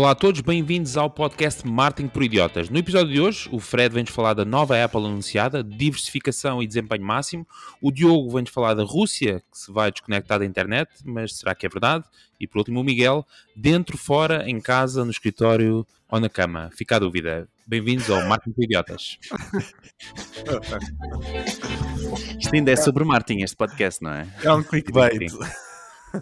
Olá a todos, bem-vindos ao podcast Marketing por Idiotas. No episódio de hoje, o Fred vem-nos falar da nova Apple anunciada, diversificação e desempenho máximo. O Diogo vem-nos falar da Rússia, que se vai desconectar da internet, mas será que é verdade? E por último, o Miguel, dentro, fora, em casa, no escritório ou na cama. Fica a dúvida. Bem-vindos ao Marketing por Idiotas. Isto ainda é sobre marketing, este podcast, não é? É um clickbait.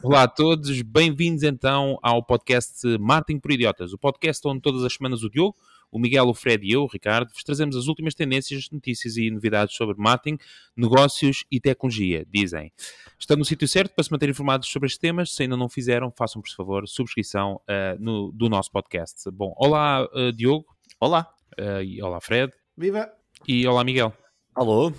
Olá a todos, bem-vindos então ao podcast Marketing por Idiotas, o podcast onde todas as semanas o Diogo, o Miguel, o Fred e eu, o Ricardo, vos trazemos as últimas tendências, notícias e novidades sobre marketing, negócios e tecnologia, dizem. Estão no sítio certo para se manter informados sobre estes temas. Se ainda não fizeram, façam, por favor, subscrição uh, no, do nosso podcast. Bom, olá uh, Diogo. Olá. Uh, e olá Fred. Viva! E olá Miguel. Alô.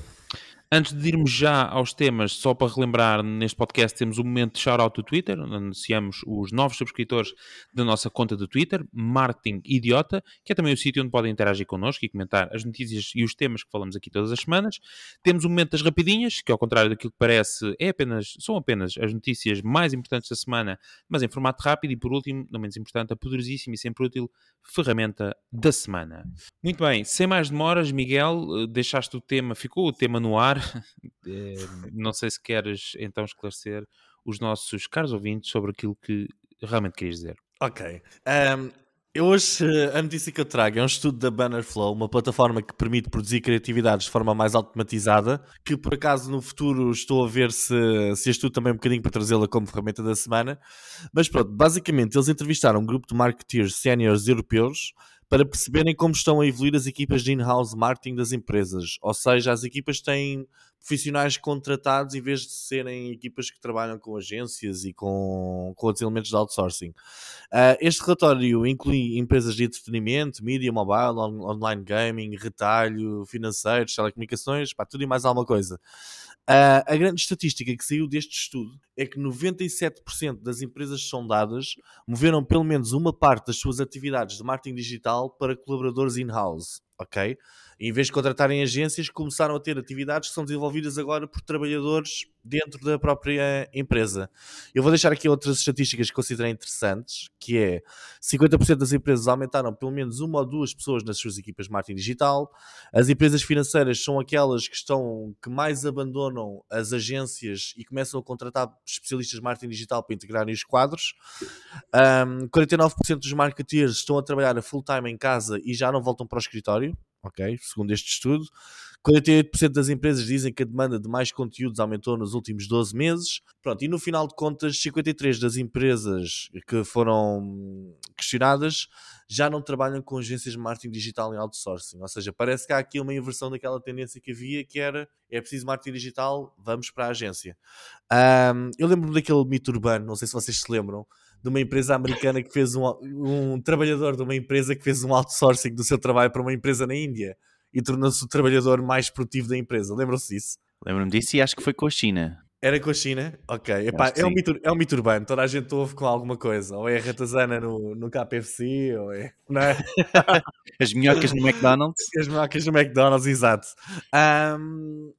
Antes de irmos já aos temas, só para relembrar, neste podcast temos um momento de shout-out do Twitter, onde anunciamos os novos subscritores da nossa conta do Twitter, Marketing Idiota, que é também o sítio onde podem interagir connosco e comentar as notícias e os temas que falamos aqui todas as semanas. Temos um momento das rapidinhas, que ao contrário daquilo que parece, é apenas, são apenas as notícias mais importantes da semana, mas em formato rápido. E por último, não menos importante, a poderosíssima e sempre útil ferramenta da semana. Muito bem, sem mais demoras, Miguel, deixaste o tema, ficou o tema no ar, não sei se queres então esclarecer os nossos caros ouvintes sobre aquilo que realmente querias dizer. Ok. Um, eu hoje, a notícia que eu trago é um estudo da Bannerflow, uma plataforma que permite produzir criatividades de forma mais automatizada, que por acaso no futuro estou a ver se, se estudo também um bocadinho para trazê-la como ferramenta da semana. Mas pronto, basicamente eles entrevistaram um grupo de marketeers séniores europeus para perceberem como estão a evoluir as equipas de in-house marketing das empresas. Ou seja, as equipas têm profissionais contratados em vez de serem equipas que trabalham com agências e com, com outros elementos de outsourcing. Uh, este relatório inclui empresas de entretenimento, mídia, mobile, on online gaming, retalho, financeiros, telecomunicações, pá, tudo e mais alguma coisa. Uh, a grande estatística que saiu deste estudo é que 97% das empresas sondadas moveram pelo menos uma parte das suas atividades de marketing digital para colaboradores in-house, ok? Em vez de contratarem agências, começaram a ter atividades que são desenvolvidas agora por trabalhadores dentro da própria empresa. Eu vou deixar aqui outras estatísticas que considerei interessantes, que é 50% das empresas aumentaram pelo menos uma ou duas pessoas nas suas equipas de marketing digital. As empresas financeiras são aquelas que estão que mais abandonam as agências e começam a contratar especialistas de marketing digital para integrarem os quadros. Um, 49% dos marketeers estão a trabalhar a full time em casa e já não voltam para o escritório ok? Segundo este estudo, 48% das empresas dizem que a demanda de mais conteúdos aumentou nos últimos 12 meses. Pronto, e no final de contas, 53 das empresas que foram questionadas já não trabalham com agências de marketing digital em outsourcing. Ou seja, parece que há aqui uma inversão daquela tendência que havia, que era é preciso marketing digital, vamos para a agência. Um, eu lembro-me daquele mito urbano, não sei se vocês se lembram, de uma empresa americana que fez um, um trabalhador de uma empresa que fez um outsourcing do seu trabalho para uma empresa na Índia e tornou-se o trabalhador mais produtivo da empresa. Lembram-se disso? Lembro-me disso e acho que foi com a China. Era com a China? Ok. Epá, é, um mito, é um mito urbano. Toda a gente ouve com alguma coisa. Ou é a ratazana no, no KFC, ou é. Não é? As minhocas no McDonald's. As minhocas no McDonald's, exato. Um,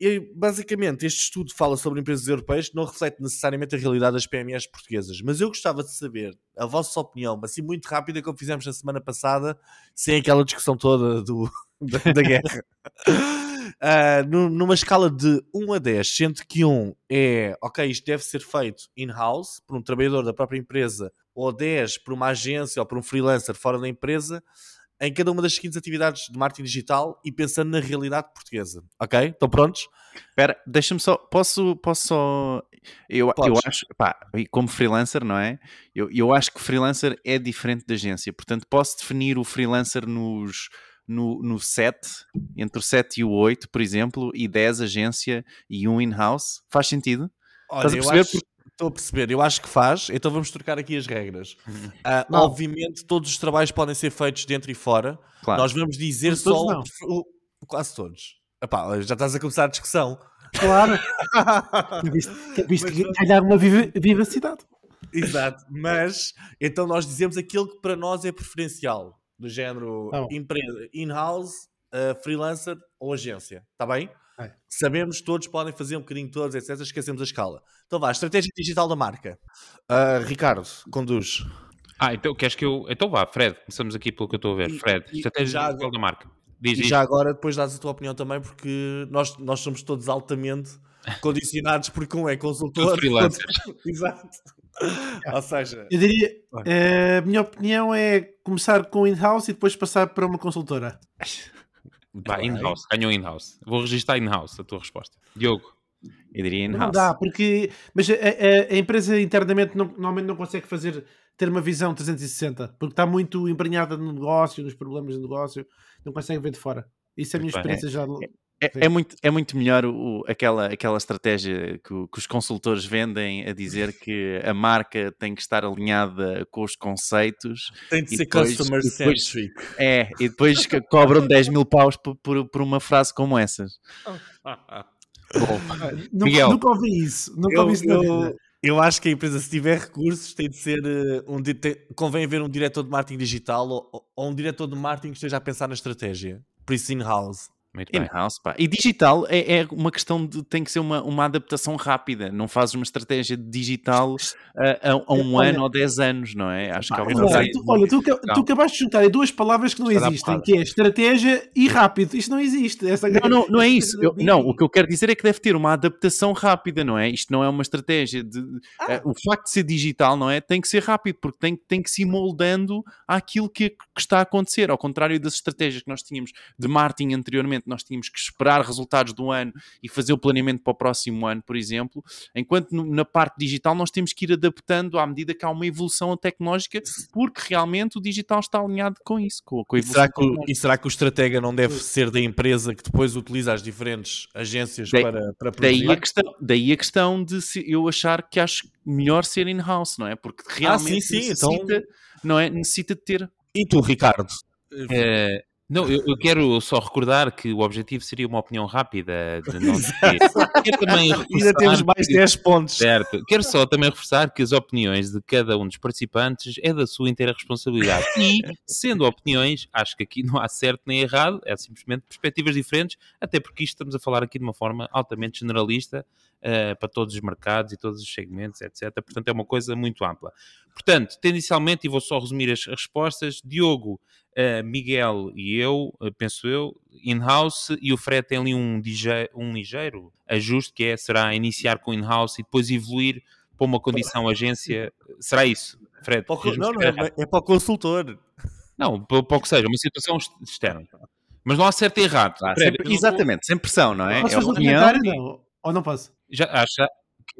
e basicamente este estudo fala sobre empresas europeias que não reflete necessariamente a realidade das PMEs portuguesas. Mas eu gostava de saber a vossa opinião, assim muito rápida, como fizemos na semana passada, sem aquela discussão toda do, da, da guerra. Uh, numa escala de 1 a 10, sendo que 1 é, ok, isto deve ser feito in-house, por um trabalhador da própria empresa, ou 10 por uma agência ou por um freelancer fora da empresa, em cada uma das seguintes atividades de marketing digital e pensando na realidade portuguesa. Ok? Estão prontos? Espera, deixa-me só. Posso, posso só. Eu, eu acho, pá, como freelancer, não é? Eu, eu acho que freelancer é diferente da agência. Portanto, posso definir o freelancer nos. No, no 7, entre o 7 e o 8, por exemplo, e 10 agência e um in-house. Faz sentido? Olha, Estás a perceber? Acho... Estou a perceber, eu acho que faz, então vamos trocar aqui as regras. Uh, obviamente, todos os trabalhos podem ser feitos dentro e fora. Claro. Nós vamos dizer Mas só. O, o, quase todos. Epá, já estás a começar a discussão. Claro. Visto que ganhar uma viva, vivacidade. Exato, mas então nós dizemos aquilo que para nós é preferencial, do género empresa, in-house, uh, freelancer ou agência, está bem? É. Sabemos todos podem fazer um bocadinho todos, etc. Esquecemos a escala. Então vá, estratégia digital da marca. Uh, Ricardo, conduz. Ah, então queres que eu. Então vá, Fred, começamos aqui pelo que eu estou a ver. E- Fred, e- estratégia já digital da marca. Diz E isto. já agora, depois dás a tua opinião também, porque nós, nós somos todos altamente condicionados, porque um é consultor. Todos freelancers. outro- Exato. Ou seja, Eu diria, eh, a minha opinião é começar com in-house e depois passar para uma consultora. Vá, bem. in-house, ganhou in-house. Vou registrar in-house a tua resposta. Diogo, Eu diria Não in-house. dá, porque mas a, a- a empresa internamente não- normalmente não consegue fazer ter uma visão 360, porque está muito embranhada no negócio, nos problemas do negócio, não consegue ver de fora. Isso é a minha Muito bem. experiência já. É, é muito, é muito melhor o- aquela, aquela estratégia que, que os consultores vendem a dizer que a marca tem que estar alinhada com os conceitos. tem de E ser depois- customer depois- centric. É, e depois que cobram 10 mil paus por, por, por uma frase como essas. Nunca, Miguel. nunca ouvi isso. Nunca Eu, ouvi isso na eu, vida. eu acho que a empresa, se tiver recursos, tem de ser eh, um. tem- convém haver um diretor de marketing digital ou, ou um diretor de marketing que esteja a pensar na estratégia. Por isso, in-house. In-house, pá. E digital é, é uma questão de. tem que ser uma, uma adaptação rápida. Não fazes uma estratégia digital a, a- a um Olha- ano ou 10 anos, não é? Acho que Pá, uma não Olha, sei. tu, olha, tu, tu acabaste de juntar aí duas palavras que não Está existem, que é estratégia e rápido. Isto não existe. Essa Não, não, não é isso. Eu- não, o que eu quero dizer é que deve ter uma adaptação rápida, não é? Isto não é uma estratégia de. eh, o facto de ser digital, não é? Tem que ser rápido, porque tem, tem que se ir moldando àquilo que, que está a acontecer. Ao contrário das estratégias que nós tínhamos de marketing anteriormente, nós tínhamos que esperar resultados do ano e fazer o planeamento para o próximo ano, por exemplo. Enquanto no- na parte digital nós temos que ir adaptando à medida que há uma evolução tecnológica, porque realmente o digital está alinhado com isso, com, com a E evolução será, que e será que o estratega não deve ser da empresa que depois utiliza as diferentes agências Daí- para, para Daí produzir? a, questão, daí a questão de se- eu achar que acho melhor ser in-house, não é? Porque realmente sim, sim, necessita, não é? necessita de ter. E tu, Ricardo? Eh, não, eu, eu quero só recordar que o objetivo seria uma opinião rápida de não. Quero também Ainda temos mais que- 10 pontos. Certo. Quero só também reforçar que as opiniões de cada um dos participantes é da sua inteira responsabilidade. E, sendo opiniões, acho que aqui não há certo nem errado, é simplesmente perspectivas diferentes, até porque isto estamos a falar aqui de uma forma altamente generalista eh, para todos os mercados e todos os segmentos, etc. Portanto, é uma coisa muito ampla. Portanto, tendencialmente, e vou só resumir as as respostas, Diogo, eh, Miguel e eu, eh, penso eu, in-house, e o Fred tem ali um, um ligeiro ajuste, que é, será iniciar com in-house e depois evoluir para uma condição agência. Será isso, Fred? Para o não, não, é, é para o consultor. Não, para para o que seja, uma situação ex- externa. Mas não há certo e errado. Ah, Fred, sempre- não exatamente, sem pressão, não é? Posso É fazer um opinião. comentário? Ou não posso? Já, acho, já-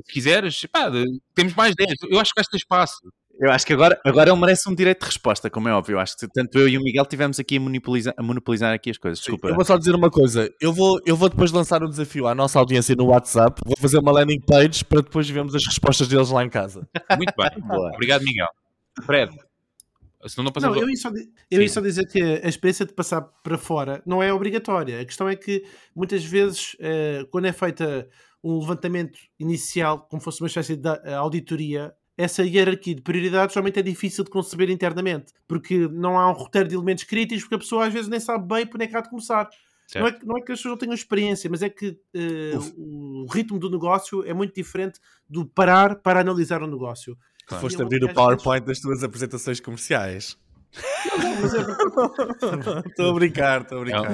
se quiseres, pá, temos mais 10. Eu acho que vais ter espaço. Eu acho que agora, agora ele merece um direito de resposta, como é óbvio. Eu acho que tanto eu e o Miguel tivemos aqui a monopolizar, a monopolizar aqui as coisas. Desculpa. Eu vou só dizer uma coisa. Eu vou, eu vou depois lançar um desafio à nossa audiência no WhatsApp. Vou fazer uma landing page para depois vermos as respostas deles lá em casa. Muito bem. Boa. Obrigado, Miguel. Fred, senão não eu ia, só, eu ia só dizer que a experiência de passar para fora não é obrigatória. A questão é que muitas vezes, eh, quando é feita um levantamento inicial, como fosse uma espécie de auditoria, essa hierarquia de prioridades realmente é difícil de conceber internamente, porque não há um roteiro de elementos críticos, porque a pessoa às vezes nem sabe bem por onde é que há de começar. Não é, que- não é que as pessoas não tenham experiência, mas é que eh, o ritmo do negócio é muito diferente do parar para analisar o negócio. Claro. Foste abrir o PowerPoint das tuas apresentações comerciais. Estou a brincar, estou a brincar.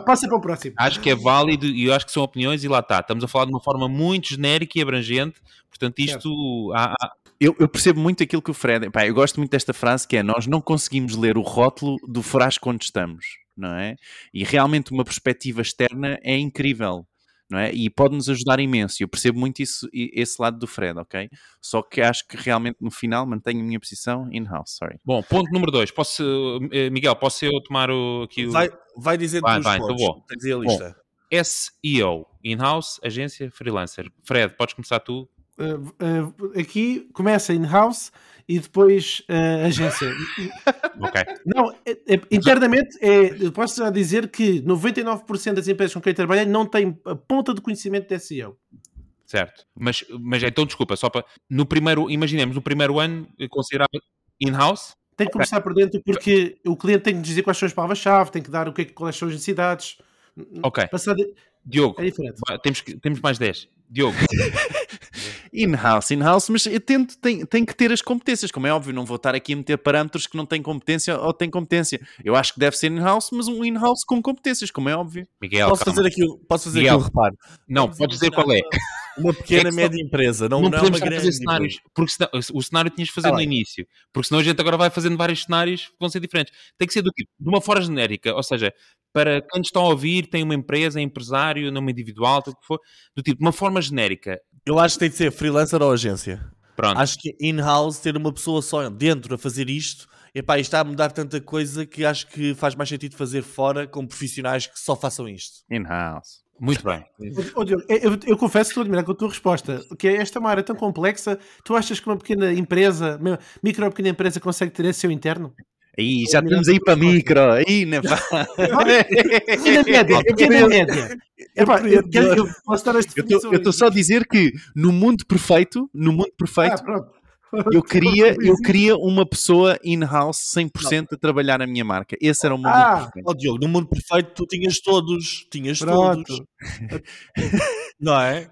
Passa para o próximo. Acho que é válido e eu acho que são opiniões e lá está. Estamos a falar de uma forma muito genérica e abrangente. Portanto, isto... há- há- Eu, eu percebo muito aquilo que o Fred. Pá, eu gosto muito desta frase que é: nós não conseguimos ler o rótulo do frasco onde estamos, não é? E realmente uma perspectiva externa é incrível, não é? E pode-nos ajudar imenso. Eu percebo muito isso, esse lado do Fred, ok? Só que acho que realmente no final mantenho a minha posição in-house, sorry. Bom, ponto número 2. Posso, eh, Miguel, posso eu tomar o, aqui o Vai, vai dizer Vai, vai, então pontos. vou. Tens aí a lista. SEO, in-house, agência, freelancer. Fred, podes começar tu? Uh, aqui começa in-house e depois uh, agência. Ok. Não, é- é- internamente, é, eu posso já dizer que 99% das empresas com quem trabalhei não têm a ponta de conhecimento de SEO. Certo. Mas, mas então, desculpa, só para. No primeiro, imaginemos, no primeiro ano, considerava in-house. Tem que começar por dentro porque o cliente tem que dizer quais são as palavras-chave, tem que dar o que é, quais são as necessidades. Ok. Diogo, é diferente. temos, que- temos mais 10. Diogo, In-house, in-house, mas eu tento, tem, tem que ter as competências, como é óbvio, não vou estar aqui a meter parâmetros que não têm competência ou têm competência. Eu acho que deve ser in-house, mas um in-house com competências, como é óbvio. Miguel, Posso calma. fazer aqui, posso fazer Miguel. aqui um reparo? Não, podes dizer qual é. Uma pequena, É que só- média empresa, não, Não, não, é podemos fazer cenários, empresa. porque senão, o cenário tinhas de fazer Tá no início, porque senão a gente agora vai fazendo vários cenários que vão ser diferentes. Tem que ser do tipo, de uma forma genérica, ou seja, para quem nos está a ouvir, tem uma empresa, é empresário, nome individual, tudo o que for, do tipo, de uma forma genérica. Eu acho que tem de ser freelancer ou agência. Pronto. Acho que in-house ter uma pessoa só dentro a fazer isto, epá, isto está a mudar tanta coisa que acho que faz mais sentido fazer fora com profissionais que só façam isto. In-house. Muito bem. Ô, Diogo, eu, eu confesso que estou a admirar com a tua resposta, que é esta é uma área tão complexa. Tu achas que uma pequena empresa, micro ou pequena empresa, consegue ter esse seu interno? Aí, já estamos aí para micro. Aí, né, pá? Pequena média, pequena média. Eu, posso dar esta Eu estou só a dizer que no mundo perfeito, no mundo Ah, perfeito, pronto. eu queria, eu queria uma pessoa in-house 100% a trabalhar na minha marca. Esse era o mundo Ah, perfeito. Ó Diogo, no mundo perfeito tu tinhas todos, tinhas Pronto. todos, não é?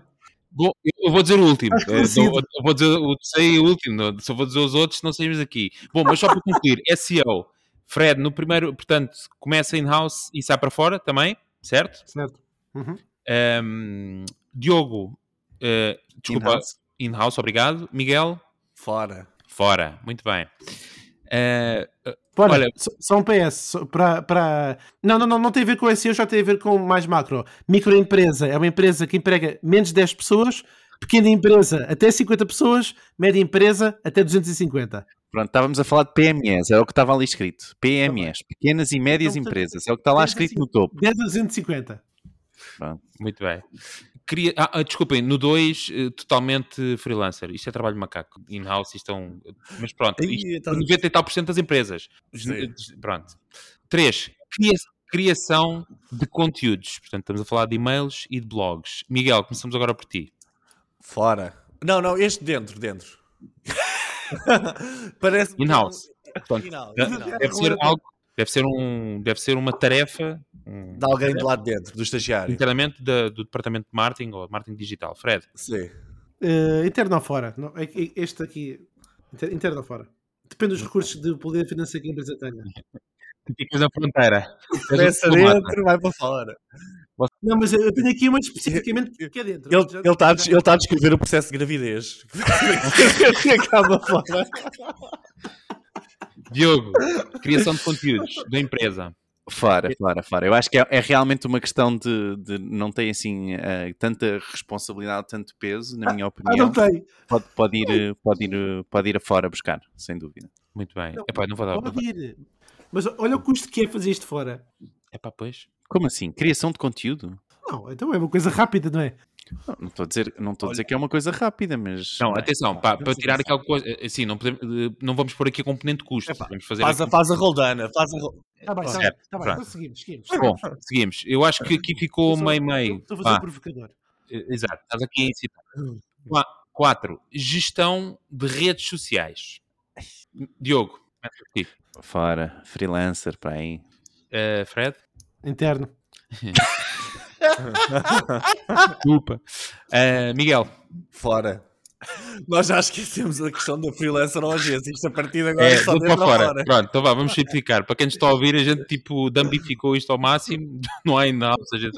Bom, eu vou dizer o último. Estás Eh, Eu vou dizer o sei o último. eu vou dizer os outros, não saímos daqui. Bom, mas só para concluir, SEO. Fred, no primeiro, portanto, começa in-house e sai para fora também, certo? certo. Uhum. Ahm, Diogo, eh, desculpa, In-house. in-house, obrigado. Miguel, Fora. fora. Muito bem. Eh, Olha, Olha- só- um PS para, para. Não, não, não, não tem a ver com SEO, já tem a ver com mais macro. Microempresa é uma empresa que emprega menos de 10 pessoas, pequena empresa até 50 pessoas, média empresa até 250. Pronto, estávamos a falar de PMEs, era o que estava ali escrito. PMEs, pequenas e médias Então, empresas, é o que está lá escrito no topo. 10 a 250. muito bem. Queria, ah, ah, desculpem, no 2, totalmente freelancer. Isto é trabalho de macaco. In-house, isto é um. Mas pronto, isto, tá- 90 e tal por cento das empresas. Sim. Pronto. 3. Criação de conteúdos. Portanto, estamos a falar de e-mails e de blogs. Miguel, começamos agora por ti. Fora. Não, não, este dentro, dentro. Parece In-house. Portanto, In-house, de- in-house. deve ser algo, deve ser, um, deve ser uma tarefa um, De alguém de lá de dentro, do estagiário. internamente da- do departamento de marketing ou marketing digital. Fred, Sim. Uh, interno ou fora? Não, é este aqui, inter- interno ou fora? Depende dos recursos de poder financeiro que a empresa tenha. tu ficas na fronteira. Começa dentro, vai para fora. Não, mas eu tenho aqui uma especificamente que é dentro. Ele Já- ele está ele está a descrever o processo de gravidez. que acaba fora. Diogo, criação de conteúdos da empresa. Fora, fora, fora. Eu acho que é, é realmente uma questão de, de não ter assim eh, tanta responsabilidade, tanto peso, na minha Ah, opinião. não tem. Pode, pode, ir, eh, pode, ir, eh, pode ir afora buscar, sem dúvida. Muito bem. Não, Epá, não vou dar. Pode ir. Mas olha o custo que é fazer isto fora. Epá, pois. Como assim? Criação de conteúdo? Não, então é uma coisa rápida, não é? Não, estou a dizer, não estou a dizer que é uma coisa rápida, mas. Não, atenção, pá, para tirar aquela coisa, assim, não, podemos, eh, não vamos pôr aqui a componente custo. Epá, Vamos fazer Faz a, faz a roldana. Faz a Está bem, está bem. Certo, Tá bem. Então seguimos, seguimos. Bom, seguimos. Eu acho que aqui ficou meio-meio. Estou a fazer um provocador. Exato, estás aqui a incitar. Qua- Quatro, gestão de redes sociais. Diogo, ti. Fora, freelancer, para aí. Eh, Fred? Interno. Desculpa. Eh, Miguel? Fora. Nós já esquecemos a questão da freelancer ou agência. Isto a partir de agora É, é só para dentro ou fora. fora. Pronto, então vá, vamos simplificar. Para quem nos está a ouvir, a gente tipo dambificou isto ao máximo. Não há ainda, ou seja,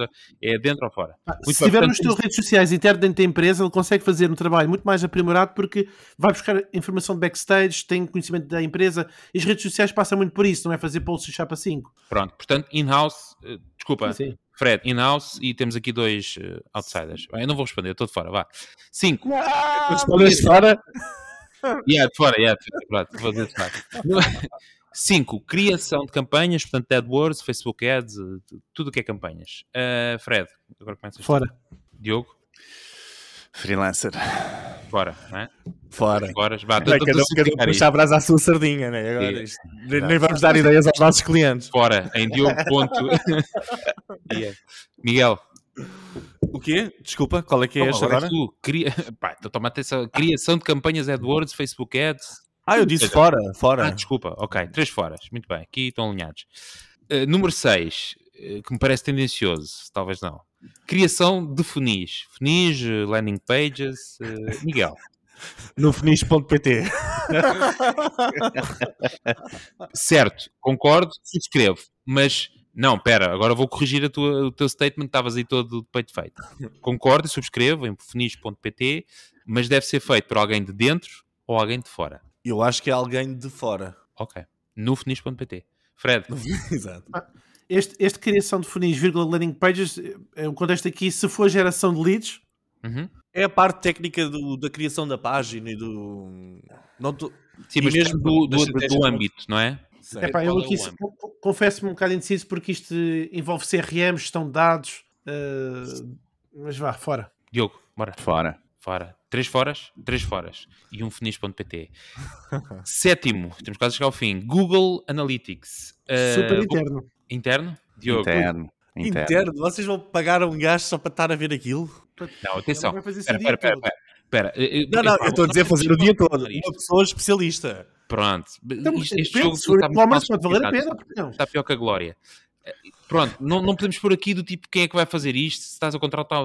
é dentro ou fora. Ah, Muito se bem, tiver portanto, redes sociais interno dentro da empresa, ele consegue fazer um trabalho muito mais aprimorado porque vai buscar informação de backstage, tem conhecimento da empresa e as redes sociais passam muito por isso, não é fazer posts de chapa 5. Pronto, portanto, in-house, eh, desculpa, Sim. Fred, in-house e temos aqui dois eh, outsiders. Bem, Eu não vou responder, eu estou de fora, vá. Cinco. Respondes fora. Yeah, de fora, yeah, de fora, pronto, vou dizer de fora. Cinco, criação de campanhas, portanto, AdWords, Facebook Ads, eh, tu- tudo o que é campanhas. Eh, Fred, agora começas. Fora. Diogo, Freelancer. fora, não é? Fora. Agora, vá, estou cada a um, cada um puxa a brasa à sua sardinha, né? Agora, isto- nem, nem vamos dar ideias aos nossos clientes. Fora, em Diogo. Ponto. Yeah. Miguel, O quê? Desculpa, qual é que é toma, este agora tu. Cria... Pá, então toma atenção. Criação de campanhas AdWords, Facebook Ads. Ah, eu disse Seja, fora, Ah, fora. desculpa. Ok, três foras. Muito bem, aqui estão alinhados. Uh, número 6. Eh, que me parece tendencioso, talvez não. Criação de funis. Funis, eh, landing pages. eh, Miguel. No finis.pt. Certo, concordo, subscrevo. Mas, não, pera, agora vou corrigir a tua- o teu statement, estavas aí todo de peito feito. Concordo e subscrevo em funis.pt, mas deve ser feito por alguém de dentro ou alguém de fora. Eu acho que é alguém de fora. Ok. No funis.pt. Fred, Exato. Este, este criação de funis, vírgula, landing pages, é um contexto aqui, se for geração de leads, Uhum. É a parte técnica do- da criação da página e do. Não tô... Sim, E mas mesmo do, do, da do estratégia- âmbito, não é? Sei. Epá, eu é aqui co- confesso-me um bocado indeciso porque isto envolve CRM, gestão de dados, eh, mas vá, fora. Diogo, bora. Fora. Fora. Três foras, três foras. E um funis.pt. Sétimo, temos quase a chegar ao fim. Google Analytics. Uh, Super interno. Interno? Diogo. Interno. Interno. Interno, vocês vão pagar a um gajo só para estar a ver aquilo? Não, atenção. Espera, o dia espera, espera. Não, não, eu estou a dizer fazer o dia todo. Uma pessoa especialista. Pronto. Então, Isto- este depende, jogo está muito pode valer a pena, não? Está pior que a Glória. Pronto, não, não podemos pôr aqui do tipo quem é que vai fazer isto, se estás a contratar.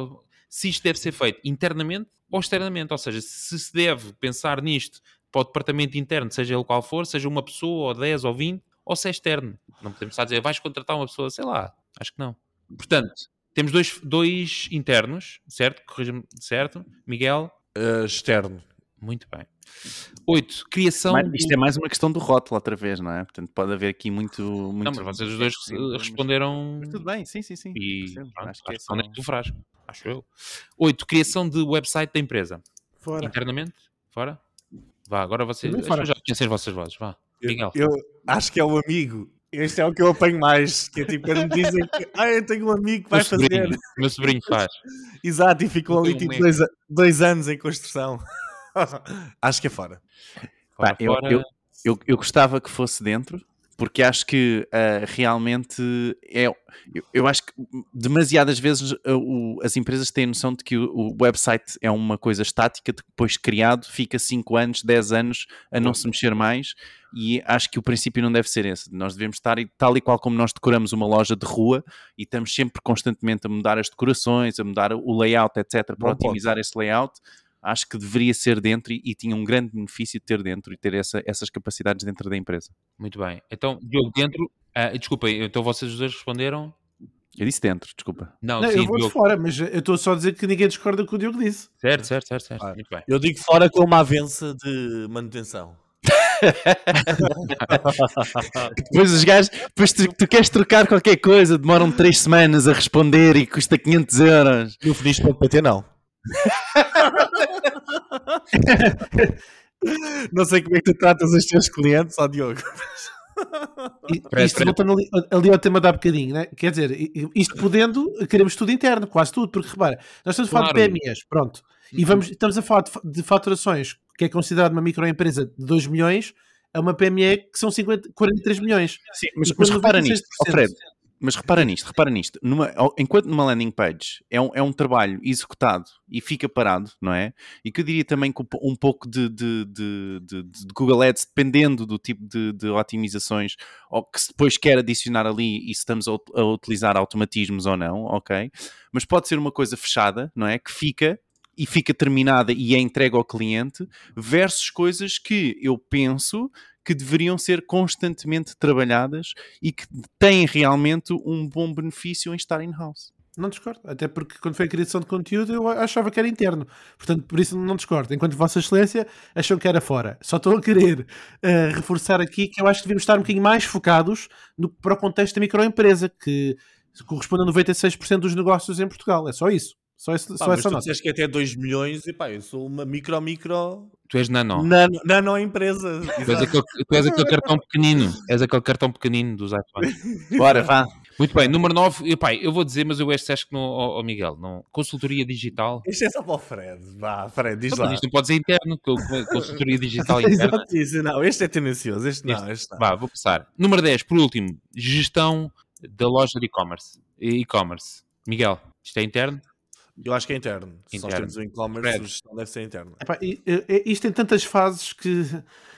Se isto deve ser feito internamente ou externamente. Ou seja, se se deve pensar nisto para o departamento interno, seja ele qual for, seja uma pessoa, ou 10 ou 20, ou se é externo. Não podemos estar a dizer, vais contratar uma pessoa, sei lá, acho que não. Portanto, temos dois, dois internos, certo? Corrija-me, certo? Miguel, Uh, externo. muito bem. 8. Criação. Mas do- isto é mais uma questão do rótulo outra vez, não é? Portanto, pode haver aqui muito. muito... Não, mas vocês os dois responderam. Mas tudo bem, sim, sim, sim. E pronto, Acho que é só- tu frasco? Acho eu. 8. Criação de website da empresa. Fora. Internamente? Fora? Vá, agora vocês. Fora. pessoas Já conhecem as vossas vozes. Vá. Miguel. Eu acho que é o amigo. Este é o que eu apanho mais. Que é tipo, quando me dizem que ah, eu tenho um amigo que vai meu sobrinho, fazer. meu sobrinho faz. Exato, e ficou Eu ali tipo dois, dois anos em construção. acho que é fora. Fora, Pá, eu- fora. eu- Eu, eu gostava que fosse dentro, porque acho que ah, realmente é. Eu, eu acho que demasiadas vezes ah, o- as empresas têm noção de que o, o website é uma coisa estática, de que depois criado fica 5 anos, 10 anos a não se mexer mais, e acho que o princípio não deve ser esse. Nós devemos estar, tal e qual como nós decoramos uma loja de rua, e estamos sempre constantemente a mudar as decorações, a mudar o layout, etc., para Bom ponto. otimizar esse layout acho que deveria ser dentro e, e tinha um grande benefício de ter dentro e ter essa- essas capacidades dentro da empresa. Muito bem. Então, Diogo, dentro. Ah, desculpem, então vocês os dois responderam? Eu disse dentro, desculpa. Não, Não, sim, eu vou de Diogo. fora, mas eu estou só a dizer que ninguém discorda com o que o Diogo disse. Certo, certo, certo, certo. Ah. Muito bem. Eu digo fora com uma avença de manutenção. Depois os gajos, depois tu, tu queres trocar qualquer coisa, demoram 3 semanas a responder e custa 500 euros. No Feliz.pt não. não sei como é que tu tratas os teus clientes, ó Diogo. E- isto voltando ali, ali ao tema de há bocadinho, né? quer dizer, isto podendo, queremos tudo interno, quase tudo, porque repara, nós estamos a falar Claro. de PMEs, pronto, e vamos, estamos a falar de, de faturações que é considerado uma microempresa de 2 milhões a uma PME que são 50, 43 milhões. Sim, mas, mas repara 96%. nisto, oh Fred, mas repara nisto, repara nisto. Numa- enquanto numa landing page é um, é um trabalho executado e fica parado, não é? E que eu diria também que um po- pouco de, de, de, de- Google Ads, dependendo do tipo de, otimizações, ou que se depois quer adicionar ali e se estamos a, a utilizar automatismos ou não, ok? Mas pode ser uma coisa fechada, não é? Que fica e fica terminada e é entregue ao cliente, versus coisas que eu penso que deveriam ser constantemente trabalhadas e que têm realmente um bom benefício em estar in-house. Não discordo, até porque quando foi a criação de conteúdo eu achava que era interno, portanto por isso não discordo, enquanto Vossa Excelência achou que era fora. Só estou a querer eh, reforçar aqui que eu acho que devemos estar um bocadinho mais focados no, para o contexto da microempresa, que corresponde a 96% dos negócios em Portugal, é só isso. Só, esse, Pá, só mas essa tu nota. disseste que até 2 milhões e pá, eu sou uma micro, micro, Tu és nano. nano, nano empresa. Tu és, Exato. aquele, tu és aquele cartão pequenino. És aquele cartão pequenino dos iPhones. Bora, vá. Muito bem, número 9. Epá, eu vou dizer, mas eu este acho que não, ó, ó Miguel, não. Consultoria digital. Isto é só para o Fred. Vá, Fred, diz Não, lá. isto não pode ser interno, consultoria digital interna. Exato, isso, não, este é tendencioso, este não, este não. Vá, vou passar. Número 10, por último, gestão da loja de e-commerce. E-commerce. Miguel, isto é interno? Eu acho que é interno. Se nós Interno. temos o e-commerce, a gestão deve ser interna. Epá, e, e, isto tem tantas fases que,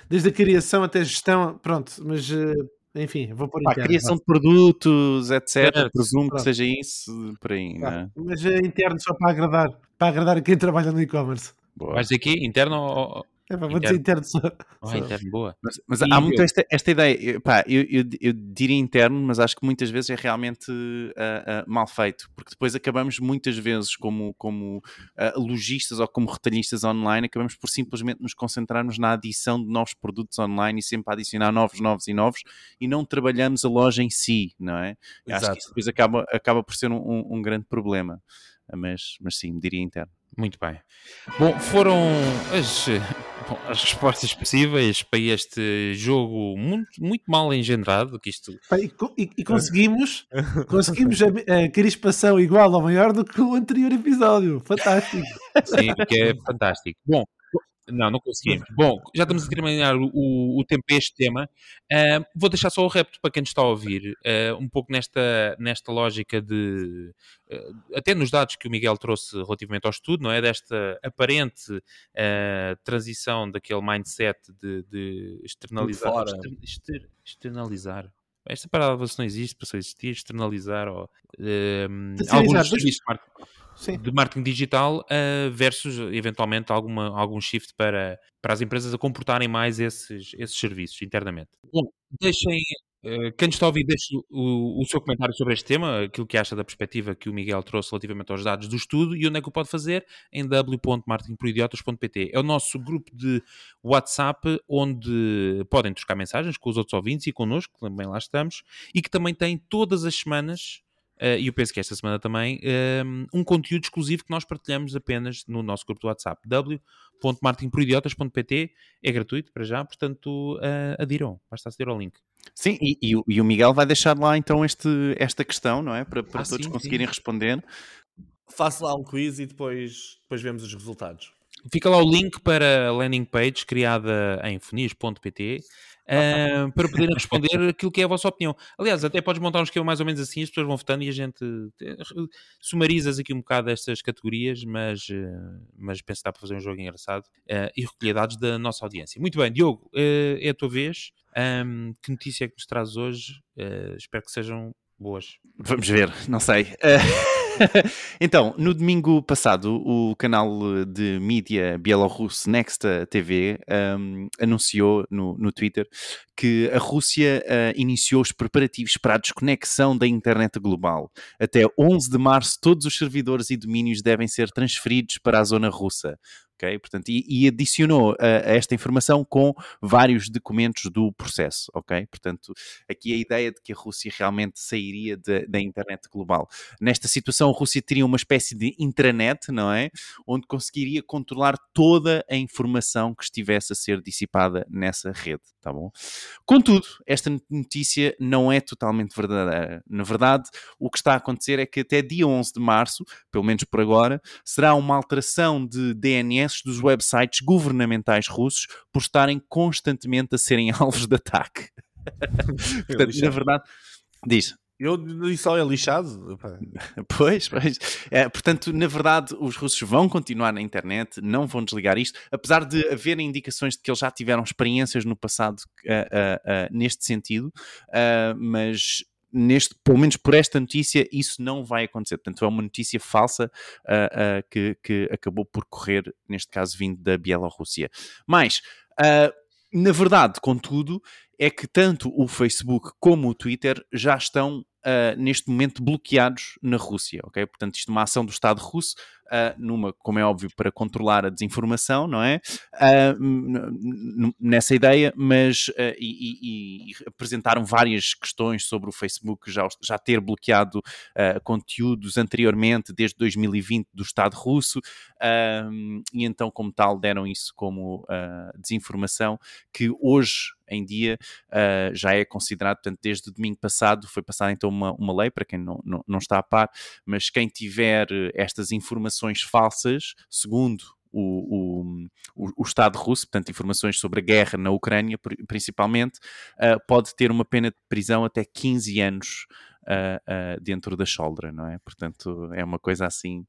desde a criação até a gestão, pronto, mas eh, enfim, vou pôr Pá, interno. criação de produtos, etc. Presumo que pronto. seja isso, por aí, Vá. não é? Mas é interno só para agradar, para agradar quem trabalha no e-commerce. Dizer aqui, interno ou... É, pá, vou dizer interno só. Só. interno, boa. Mas, mas há muito eu? esta, esta ideia, eu- pá, eu, eu, eu diria interno, mas acho que muitas vezes é realmente ah, ah, mal feito, porque depois acabamos muitas vezes como, como ah, lojistas ou como retalhistas online, acabamos por simplesmente nos concentrarmos na adição de novos produtos online e sempre adicionar novos, novos e novos e não trabalhamos a loja em si, não é? Eu Acho que Exato. isso depois acaba, acaba por ser um, um- um grande problema, mas, mas sim, diria interno. Muito bem. Bom, foram as, bom, as respostas possíveis para este jogo muito, muito mal engendrado, que isto E, e- e conseguimos, conseguimos a, a crispação igual ou maior do que o anterior episódio. Fantástico. Sim, que é fantástico. Bom, não, não conseguimos. Bom, já estamos a terminar o, o, tempo para este tema. Ah, vou deixar só o repto para quem nos está a ouvir, ah, um pouco nesta, nesta lógica de. ah, até nos dados que o Miguel trouxe relativamente ao estudo, não é? Desta aparente ah, transição daquele mindset de, de externalizar. fora. exter- exter- externalizar. Esta palavra se não existe, passou a existir, externalizar ou, Terceirizar, alguns serviços Sim. de marketing digital uh, versus eventualmente alguma, algum shift para, para as empresas a comportarem mais esses, esses serviços internamente. Bom, deixem, uh, quem está a ouvir, deixe o, o seu comentário sobre este tema, aquilo que acha da perspectiva que o Miguel trouxe relativamente aos dados do estudo e onde é que o pode fazer em w.marketingporidiotas.pt. É o nosso grupo de WhatsApp onde podem trocar mensagens com os outros ouvintes e connosco, que também lá estamos, e que também tem todas as semanas Uh, e eu penso que esta semana também, um, um conteúdo exclusivo que nós partilhamos apenas no nosso grupo do WhatsApp, w.marketingporidiotas.pt, é gratuito para já, portanto uh, adiram, basta aceder ao link. Sim, e, e o- e o Miguel vai deixar lá então este, esta questão, não é? Para, para Ah, todos sim, conseguirem sim. responder. Faço lá um quiz e depois, depois vemos os resultados. Fica lá o link para a landing page criada em funis.pt uh, para poderem responder aquilo que é a vossa opinião. Aliás, até podes montar um esquema mais ou menos assim, as pessoas vão votando e a gente eh, sumarizas aqui um bocado estas categorias, mas, uh, mas penso que dá para fazer um jogo engraçado uh, e recolher dados da nossa audiência. Muito bem, Diogo, é a tua vez. Um, que notícia é que nos traz hoje? Espero que sejam boas. Vamos ver, não sei. Então, no domingo passado, o canal de mídia bielorrusso Nexta TV um, anunciou no, no Twitter que a Rússia uh, iniciou os preparativos para a desconexão da internet global. Até 11 de março, todos os servidores e domínios devem ser transferidos para a zona russa. Portanto, e, e adicionou a esta informação com vários documentos do processo, ok? Portanto, aqui a ideia de que a Rússia realmente sairia de- da internet global. Nesta situação, a Rússia teria uma espécie de intranet, não é? Onde conseguiria controlar toda a informação que estivesse a ser dissipada nessa rede, tá bom? Contudo, esta notícia não é totalmente verdadeira. Na verdade, o que está a acontecer é que até dia 11 de março, pelo menos por agora, será uma alteração de DNS dos websites governamentais russos por estarem constantemente a serem alvos de ataque. Portanto, na verdade, diz. Eu só é lixado. Pois, pois. É, portanto, na verdade, os russos vão continuar na internet, não vão desligar isto, apesar de haverem indicações de que eles já tiveram experiências no passado ah, ah, ah, neste sentido, mas neste, pelo menos por esta notícia, isso não vai acontecer. Portanto, é uma notícia falsa ah, ah, que, que acabou por correr, neste caso, vindo da Bielorrússia. Mas, ah, na verdade, contudo, é que tanto o Facebook como o Twitter já estão ah, neste momento bloqueados na Rússia, ok? Portanto, isto é uma ação do Estado russo, ah, numa, como é óbvio, para controlar a desinformação, não é? N- nessa ideia, mas e, e- e apresentaram várias questões sobre o Facebook já, já ter bloqueado conteúdos anteriormente, desde 2020, do Estado russo, e então, como tal, deram isso como desinformação, que hoje em dia uh, já é considerado, portanto, desde domingo passado foi passada então uma, uma lei, para quem não, não, não está a par, mas quem tiver eh, estas informações falsas, segundo o, o, o, Estado russo, portanto, informações sobre a guerra na Ucrânia, pri- principalmente, uh, pode ter uma pena de prisão até 15 anos uh, uh, dentro da choldra, não é? Portanto, é uma coisa assim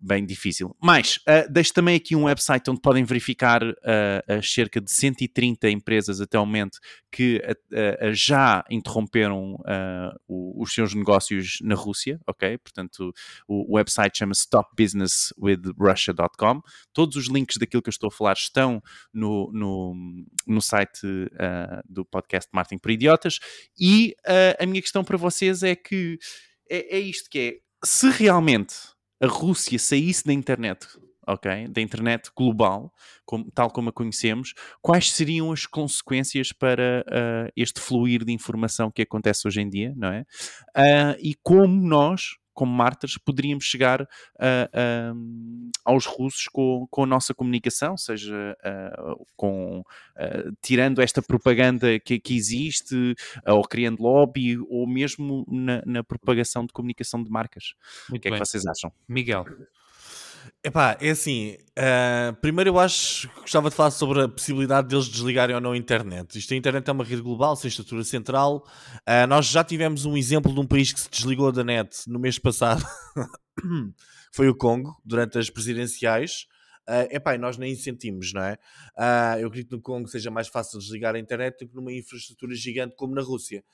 bem difícil. Mas uh, deixo também aqui um website onde podem verificar uh, as cerca de 130 empresas até o momento que uh, já interromperam os seus negócios na Rússia, ok? Portanto, o, o website chama-se stopbusinesswithrussia.com. Todos os links daquilo que eu estou a falar estão no, no, no site do podcast Martin por Idiotas. E a minha questão para vocês é que é, é isto que é, se realmente a Rússia saísse da internet, ok, da internet global, como, tal como a conhecemos, quais seriam as consequências para uh, este fluir de informação que acontece hoje em dia, não é? Uh, e como nós, como mártires, poderíamos chegar aos russos com, com a nossa comunicação, seja com, tirando esta propaganda que, que existe, ou criando lobby, ou mesmo na, na, propagação de comunicação de marcas. Muito o que bem. é que vocês acham? Miguel. Epá, é assim, uh, primeiro eu acho que gostava de falar sobre a possibilidade deles desligarem ou não a internet. Isto a internet é uma rede global, sem estrutura central. Uh, nós já tivemos um exemplo de um país que se desligou da net no mês passado. Foi o Congo, durante as presidenciais. Uh, epá, e nós nem sentimos, não é? Uh, eu acredito que no Congo seja mais fácil desligar a internet do que numa infraestrutura gigante como na Rússia.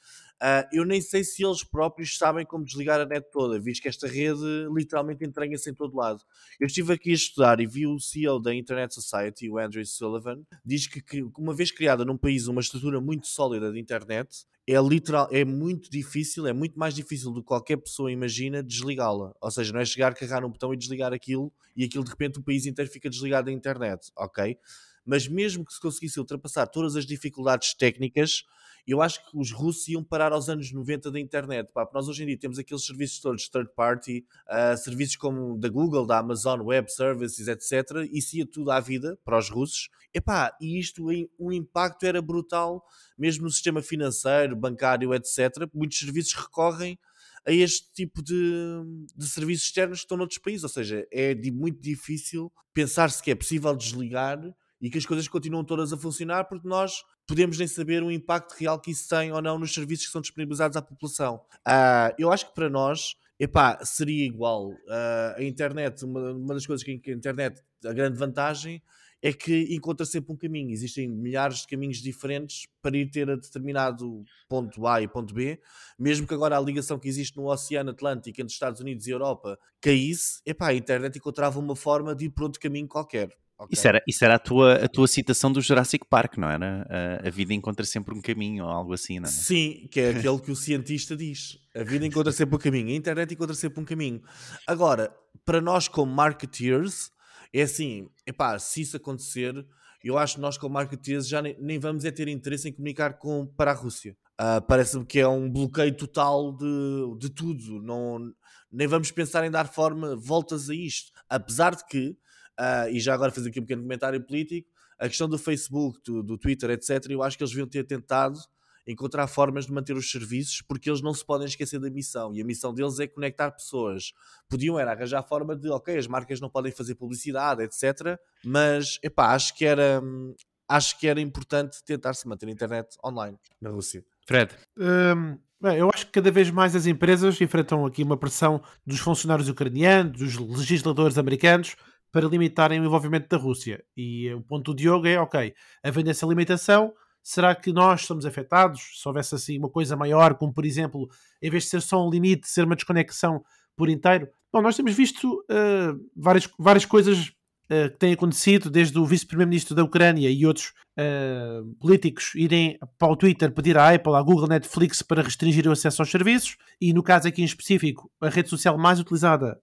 Uh, eu nem sei se eles próprios sabem como desligar a net toda, visto que esta rede literalmente entranha-se em todo lado. Eu estive aqui a estudar e vi o CEO da Internet Society, o Andrew Sullivan, diz que, que uma vez criada num país uma estrutura muito sólida de internet, é literal, é muito difícil, é muito mais difícil do que qualquer pessoa imagina desligá-la. Ou seja, não é chegar, carregar um botão e desligar aquilo e aquilo de repente o país inteiro fica desligado da internet, ok? Mas mesmo que se conseguisse ultrapassar todas as dificuldades técnicas, eu acho que os russos iam parar aos anos 90 da internet. Pá, nós hoje em dia temos aqueles serviços todos third party, uh, serviços como da Google, da Amazon Web Services, etc. Isso ia tudo à vida para os russos. Epá, e isto, o impacto era brutal, mesmo no sistema financeiro, bancário, etc. Muitos serviços recorrem a este tipo de, de serviços externos que estão noutros países. Ou seja, é de, muito difícil pensar-se que é possível desligar e que as coisas continuam todas a funcionar porque nós podemos nem saber o impacto real que isso tem ou não nos serviços que são disponibilizados à população. Uh, eu acho que para nós, epá, seria igual. Uh, a internet, uma, uma, das coisas que a internet, a grande vantagem é que encontra sempre um caminho. Existem milhares de caminhos diferentes para ir ter a determinado ponto A e ponto B. Mesmo que agora a ligação que existe no Oceano Atlântico entre Estados Unidos e Europa caísse, epá, a internet encontrava uma forma de ir por outro caminho qualquer. Okay. Isso, era, isso era a tua, a tua citação do Jurassic Park, não era? A, a, vida encontra sempre um caminho ou algo assim, não é? Sim, que é aquele que o cientista diz. A vida encontra sempre um caminho, a internet encontra sempre um caminho. Agora, para nós como marketeers, é assim, epá, se isso acontecer, eu acho que nós como marketeers já nem, nem vamos é ter interesse em comunicar com, para a Rússia. Uh, Parece-me que é um bloqueio total de, de tudo. Não, nem vamos pensar em dar forma, voltas a isto. Apesar de que Uh, e já agora fazer aqui um pequeno comentário político. A questão do Facebook, do, do Twitter, etc., eu acho que eles deviam ter tentado encontrar formas de manter os serviços porque eles não se podem esquecer da missão e a missão deles é conectar pessoas. Podiam era arranjar a forma de, ok, as marcas não podem fazer publicidade, etc. Mas, epá, acho que era, acho que era importante tentar-se manter a internet online na Rússia. Fred? Um, bem, eu acho que cada vez mais as empresas enfrentam aqui uma pressão dos funcionários ucranianos, dos legisladores americanos, para limitarem o envolvimento da Rússia. E o ponto do Diogo é, ok, havendo essa limitação, será que nós somos afetados? Se houvesse assim uma coisa maior, como por exemplo, em vez de ser só um limite, ser uma desconexão por inteiro? Bom, nós temos visto uh, várias, várias coisas uh, que têm acontecido, desde o vice-primeiro-ministro da Ucrânia e outros uh, políticos irem para o Twitter pedir à Apple, à Google, Netflix para restringir o acesso aos serviços, e no caso aqui em específico, a rede social mais utilizada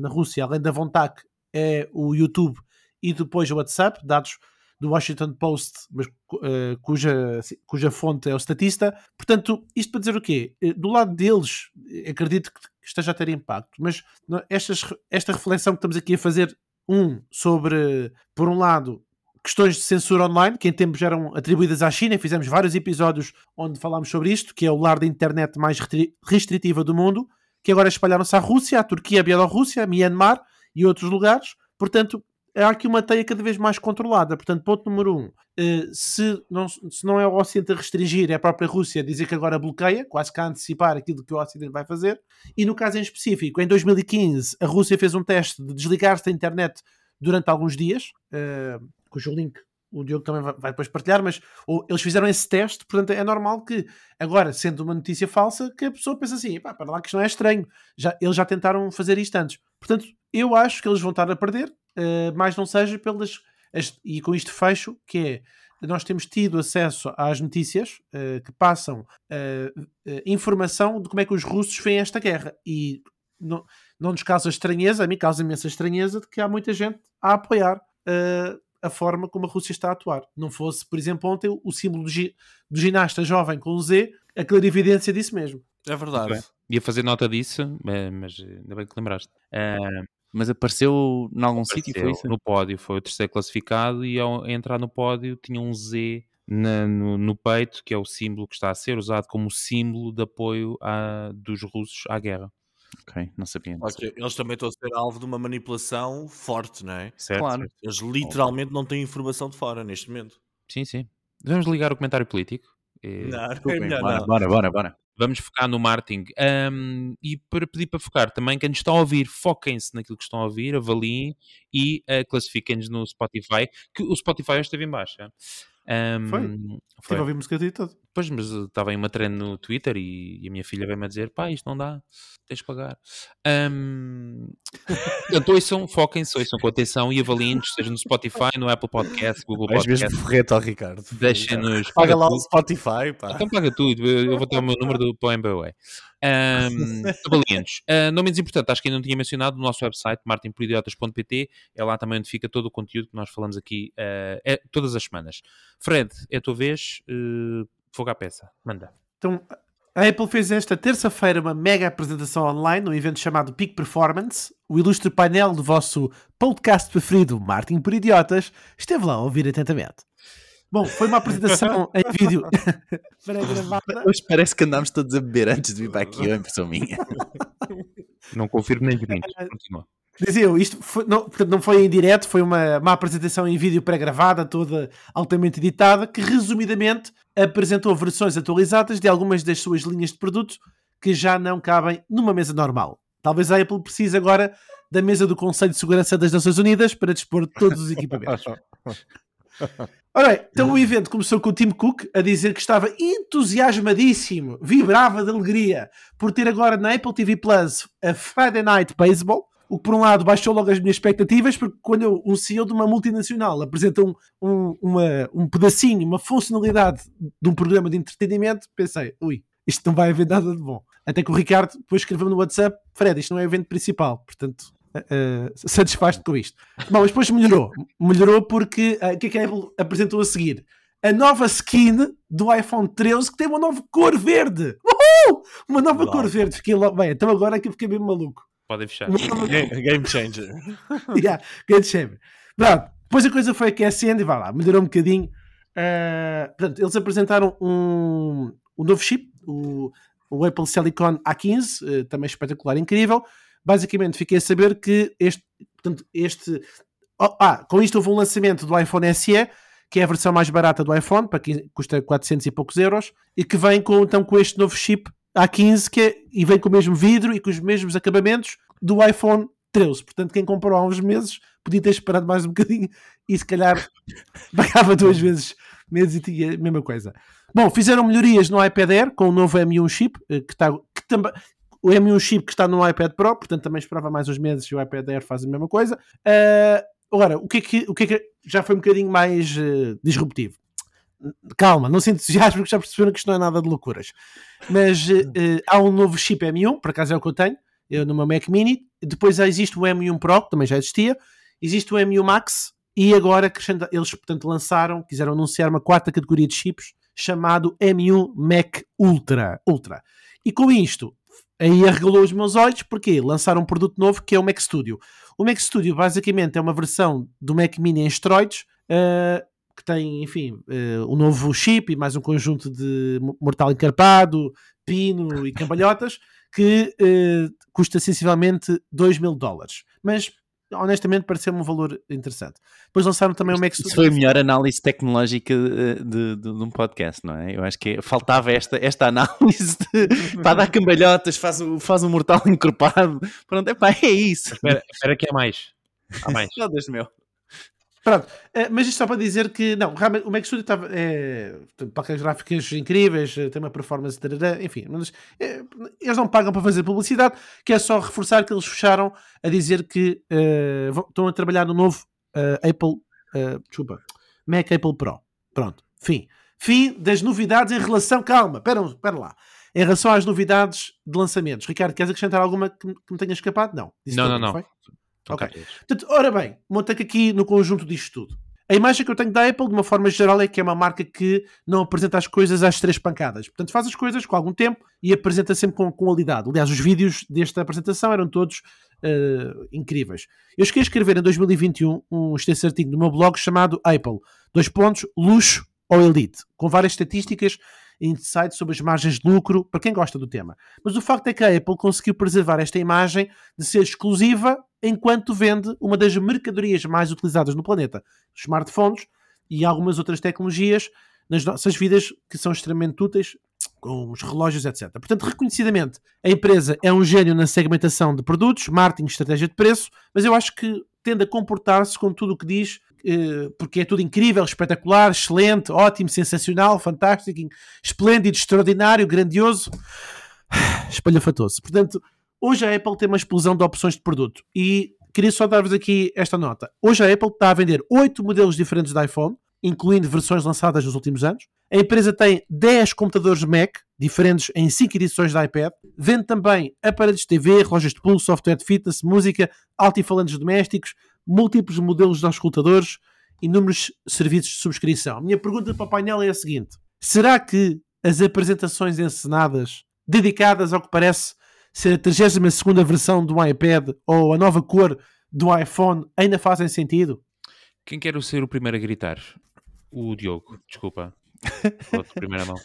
na Rússia, além da Vontac, é o YouTube e depois o WhatsApp, dados do Washington Post, mas, uh, cuja, cuja fonte é o Statista. Portanto, isto para dizer o quê? Eh, do lado deles, acredito que esteja a ter impacto, mas estas, esta reflexão que estamos aqui a fazer, um, sobre, por um lado, questões de censura online, que em tempos eram atribuídas à China, fizemos vários episódios onde falámos sobre isto, que é o lar da internet mais restritiva do mundo, que agora espalharam-se à Rússia, à Turquia, à Bielorrússia, a Myanmar, e outros lugares. Portanto, há aqui uma teia cada vez mais controlada. Portanto, ponto número um, uh, se, não, se não é o Ocidente a restringir, é a própria Rússia a dizer que agora bloqueia, quase que a antecipar aquilo que o Ocidente vai fazer. E no caso em específico, em 2015, a Rússia fez um teste de desligar-se da internet durante alguns dias, uh, cujo link o Diogo também vai, depois partilhar, mas eles fizeram esse teste, portanto é normal que, agora, sendo uma notícia falsa, que a pessoa pense assim, pá, para lá que isto não é estranho, já, eles já tentaram fazer isto antes. Portanto, eu acho que eles vão estar a perder, uh, mas não seja pelas... As, e com isto fecho, que é, nós temos tido acesso às notícias uh, que passam uh, informação de como é que os russos veem esta guerra, e não, não nos causa estranheza, a mim causa imensa estranheza de que há muita gente a apoiar a forma como a Rússia está a atuar. Não fosse, por exemplo, ontem o símbolo do, gi do ginasta jovem com o Z, a clarividência disso mesmo. É verdade. Okay. Ia fazer nota disso, mas ainda bem que lembraste. Uh, mas apareceu em algum sítio? Foi isso? No pódio, foi o terceiro classificado e ao entrar no pódio tinha um Z na, no, no, peito, que é o símbolo que está a ser usado como símbolo de apoio a, dos russos à guerra. Ok, não sabia. Não sabia. Eles também estão a ser alvo de uma manipulação forte, não é? Certo, claro. Certo. Eles literalmente não têm informação de fora neste momento. Sim, sim. Vamos ligar o comentário político? E... Não, não, é melhor, bora, não. bora, bora, bora. Vamos focar no marketing. Um, e para pedir para focar também, quem nos está a ouvir, foquem-se naquilo que estão a ouvir, avaliem e uh, classifiquem-nos no Spotify, que o Spotify hoje esteve em baixa. Um, foi? Estive a ouvir música de todo. Pois, mas estava em uma trend no Twitter e, e a minha filha veio-me a dizer: pá, isto não dá, tens de pagar. Um, portanto, ouçam, foquem-se, ouçam com atenção e avaliem-nos, seja no Spotify, no Apple Podcast, Google Podcast. Às vezes ao Ricardo. Deixem-nos. Paga lá o Spotify, pá. Então paga tudo, eu vou dar o meu número do, para o MBWay. Um, avaliem-nos. Uh, não menos importante, acho que ainda não tinha mencionado o nosso website, martinporidiotas.pt, é lá também onde fica todo o conteúdo que nós falamos aqui uh, é, todas as semanas. Fred, é a tua vez, uh, fogo à peça, manda. Então, a Apple fez esta terça-feira uma mega apresentação online num evento chamado Peak Performance. O ilustre painel do vosso podcast preferido, Martin por Idiotas, esteve lá a ouvir atentamente. Bom, foi uma apresentação em vídeo pré-gravada. Hoje parece que andámos todos a beber antes de vir para aqui, é impressão minha. Não confirmo nem vinho. Continua. Dizia eu, isto foi, não, portanto, não foi em direto, foi uma, uma apresentação em vídeo pré-gravada, toda altamente editada, que resumidamente apresentou versões atualizadas de algumas das suas linhas de produto que já não cabem numa mesa normal. Talvez a Apple precise agora da mesa do Conselho de Segurança das Nações Unidas para dispor de todos os equipamentos. Ora então o evento começou com o Tim Cook a dizer que estava entusiasmadíssimo, vibrava de alegria por ter agora na Apple TV Plus a Friday Night Baseball, o que por um lado baixou logo as minhas expectativas, porque quando um CEO de uma multinacional apresenta um, um, uma, um pedacinho, uma funcionalidade de um programa de entretenimento, pensei, ui, isto não vai haver nada de bom. Até que o Ricardo depois escreveu no WhatsApp, Fred, isto não é o evento principal, portanto uh, satisfaz-te com isto. Bom, mas depois melhorou. Melhorou porque uh, o que é que a Apple apresentou a seguir? A nova skin do iPhone 13 que tem uma nova cor verde. Uhul! Uma nova cor verde. Fiquei logo. Bem, então agora é que eu fiquei mesmo maluco. Podem fechar. Game, game changer. yeah, game changer. Pronto. Depois a coisa foi aquecendo e vai lá, melhorou um bocadinho. Uh, portanto, eles apresentaram um, um novo chip, o, o Apple Silicon A15, uh, também espetacular, incrível basicamente fiquei a saber que este, portanto, este oh, ah, com isto houve um lançamento do iPhone SE, que é a versão mais barata do iPhone, para que custa 400 e poucos euros, e que vem com, então, com este novo chip A15, que é, e vem com o mesmo vidro e com os mesmos acabamentos do iPhone 13. Portanto, quem comprou há uns meses podia ter esperado mais um bocadinho e se calhar pagava duas vezes meses e tinha a mesma coisa. Bom, fizeram melhorias no iPad Air com o novo M1 chip, eh, que, está, que o M1 chip que está no iPad Pro, portanto também esperava mais uns meses e o iPad Air faz a mesma coisa. Uh, agora, o que, é que, o que é que já foi um bocadinho mais uh, disruptivo? Calma, não se entusiasme porque já perceberam que isto não é nada de loucuras. Mas uh, há um novo chip M1, por acaso é o que eu tenho, eu no meu Mac Mini. Depois existe o M1 Pro, que também já existia. Existe o M1 Max e agora eles, portanto, lançaram, quiseram anunciar uma quarta categoria de chips chamado M1 Mac Ultra. Ultra. E com isto, aí arregalou os meus olhos porque lançaram um produto novo que é o Mac Studio. O Mac Studio basicamente é uma versão do Mac Mini em esteroides uh, que tem, enfim, uh, um novo chip e mais um conjunto de mortal encarpado, pino e cambalhotas que uh, custa sensivelmente 2 mil dólares. Mas honestamente pareceu-me um valor interessante. Depois lançaram também o Mac Studio. Isso foi a melhor análise tecnológica de, de, de, de, um podcast, não é? Eu acho que faltava esta, esta análise de, para dar cambalhotas, faz, faz um mortal encorpado. Pronto, epá, é isso. Espera, espera que é mais. Há mais. Oh, Deus meu. Pronto, eh, mas isto só para dizer que, não, realmente o Mac Studio estava, é, tem placas gráficas incríveis, eh, tem uma performance, tarará, enfim, mas é, eles não pagam para fazer publicidade, que é só reforçar que eles fecharam a dizer que uh, estão a trabalhar no novo Apple, uh, desculpa, Mac Apple Pro. Pronto, fim. Fim das novidades em relação, calma, espera, espera lá. Em relação às novidades de lançamentos. Ricardo, queres acrescentar alguma que, que me tenha escapado? Não. não, não, não. Foi? Ok. Portanto, ora bem, monta aqui no conjunto disto tudo. A imagem que eu tenho da Apple, de uma forma geral, é que é uma marca que não apresenta as coisas às três pancadas. Portanto, faz as coisas com algum tempo e apresenta sempre com qualidade. Aliás, os vídeos desta apresentação eram todos uh, incríveis. Eu cheguei a escrever em 2021 um extenso artigo no meu blog chamado Apple, dois pontos, luxo ou elite, com várias estatísticas insights sobre as margens de lucro para quem gosta do tema. Mas o facto é que a Apple conseguiu preservar esta imagem de ser exclusiva enquanto vende uma das mercadorias mais utilizadas no planeta, smartphones e algumas outras tecnologias nas nossas vidas que são extremamente úteis, com os relógios, etc. Portanto, reconhecidamente, a empresa é um gênio na segmentação de produtos, marketing, estratégia de preço, mas eu acho que tende a comportar-se com tudo o que diz porque é tudo incrível, espetacular, excelente, ótimo, sensacional, fantástico, esplêndido, extraordinário, grandioso, espalhafatoso. Portanto, hoje a Apple tem uma explosão de opções de produto e queria só dar-vos aqui esta nota. Hoje a Apple está a vender 8 modelos diferentes de iPhone, incluindo versões lançadas nos últimos anos. A empresa tem 10 computadores Mac, diferentes em 5 edições de iPad. Vende também aparelhos de TV, relógios de pulso, software de fitness, música, altifalantes domésticos, múltiplos modelos de auscultadores, inúmeros serviços de subscrição. A minha pergunta para o painel é a seguinte: será que as apresentações encenadas, dedicadas ao que parece ser a 32 versão do iPad ou a nova cor do iPhone, ainda fazem sentido? Quem quer ser o primeiro a gritar? O Diogo, desculpa. primeira mão.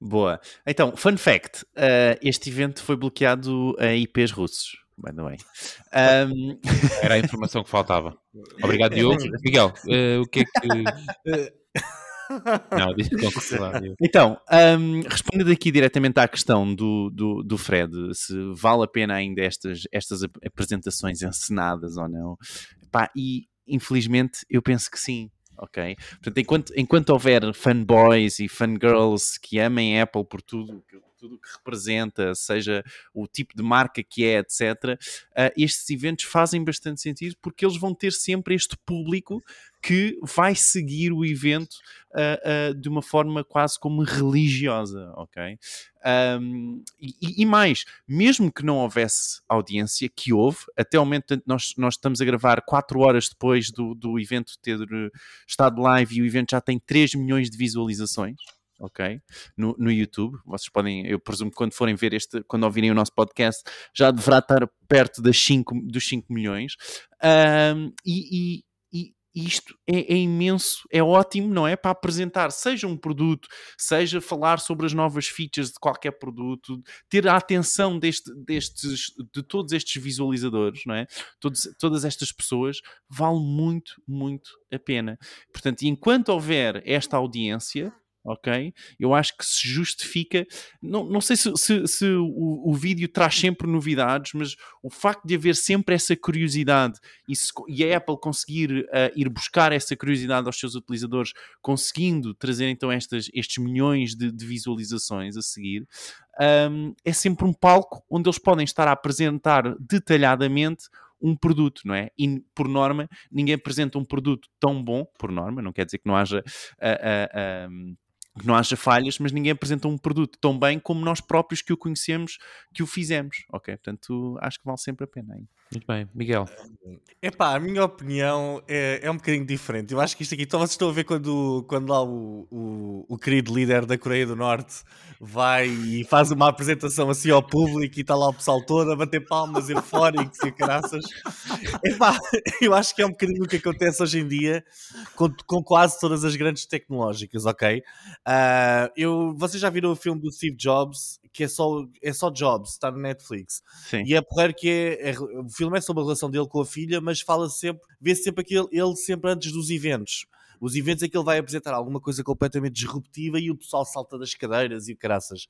Boa. Então, fun fact: uh, este evento foi bloqueado a IPs russos by the way. Um... Era a informação que faltava. Obrigado, Diogo. Miguel, uh, o que é que. Não, Então, um, respondendo aqui diretamente à questão do, do, do, Fred, se vale a pena ainda estas, estas apresentações encenadas ou não, Pá, e infelizmente eu penso que sim. Ok? Portanto, enquanto, enquanto houver fanboys e fangirls que amem Apple por tudo tudo o que representa, seja o tipo de marca que é, etc., uh, ah, estes eventos fazem bastante sentido porque eles vão ter sempre este público que vai seguir o evento uh, uh, de uma forma quase como religiosa, ok? Um, e, e, mais, mesmo que não houvesse audiência, que houve, até o momento nós, nós estamos a gravar 4 horas depois do, do evento ter estado live e o evento já tem 3 milhões de visualizações ok? No, no YouTube. Vocês podem, eu presumo que quando forem ver este, quando ouvirem o nosso podcast, já deverá estar perto das 5, dos 5 milhões. Um, e, e isto é, é, imenso, é ótimo, não é? Para apresentar, seja um produto, seja falar sobre as novas features de qualquer produto, ter a atenção deste, destes, de todos estes visualizadores, não é? Todos, todas estas pessoas, vale muito, muito a pena. Portanto, enquanto houver esta audiência, ok? Eu acho que se justifica. Não, não sei se, se, se o, o, vídeo traz sempre novidades, mas o facto de haver sempre essa curiosidade e, se, e a Apple conseguir uh, ir buscar essa curiosidade aos seus utilizadores, conseguindo trazer então estas, estes milhões de, de visualizações a seguir, um, é sempre um palco onde eles podem estar a apresentar detalhadamente um produto, não é? E por norma, ninguém apresenta um produto tão bom, por norma, não quer dizer que não haja. Uh, uh, que não haja falhas, mas ninguém apresenta um produto tão bem como nós próprios que o conhecemos, que o fizemos, ok? Portanto, acho que vale sempre a pena. Hein? Muito bem, Miguel. Epá, a minha opinião é, é um bocadinho diferente. Eu acho que isto aqui, então vocês estão a ver quando, quando lá o, o, o querido líder da Coreia do Norte vai e faz uma apresentação assim ao público e está lá o pessoal todo a bater palmas eufóricos e caraças. Epá, eu acho que é um bocadinho o que acontece hoje em dia com, com quase todas as grandes tecnológicas, ok? Uh, eu, vocês já viram o filme do Steve Jobs que é só, é só Jobs, está no Netflix. Sim. E é porreiro que é, é- O filme é sobre a relação dele com a filha, mas fala sempre. Vê sempre aquele. Ele sempre antes dos eventos. Os eventos é que ele vai apresentar alguma coisa completamente disruptiva e o pessoal salta das cadeiras e caraças.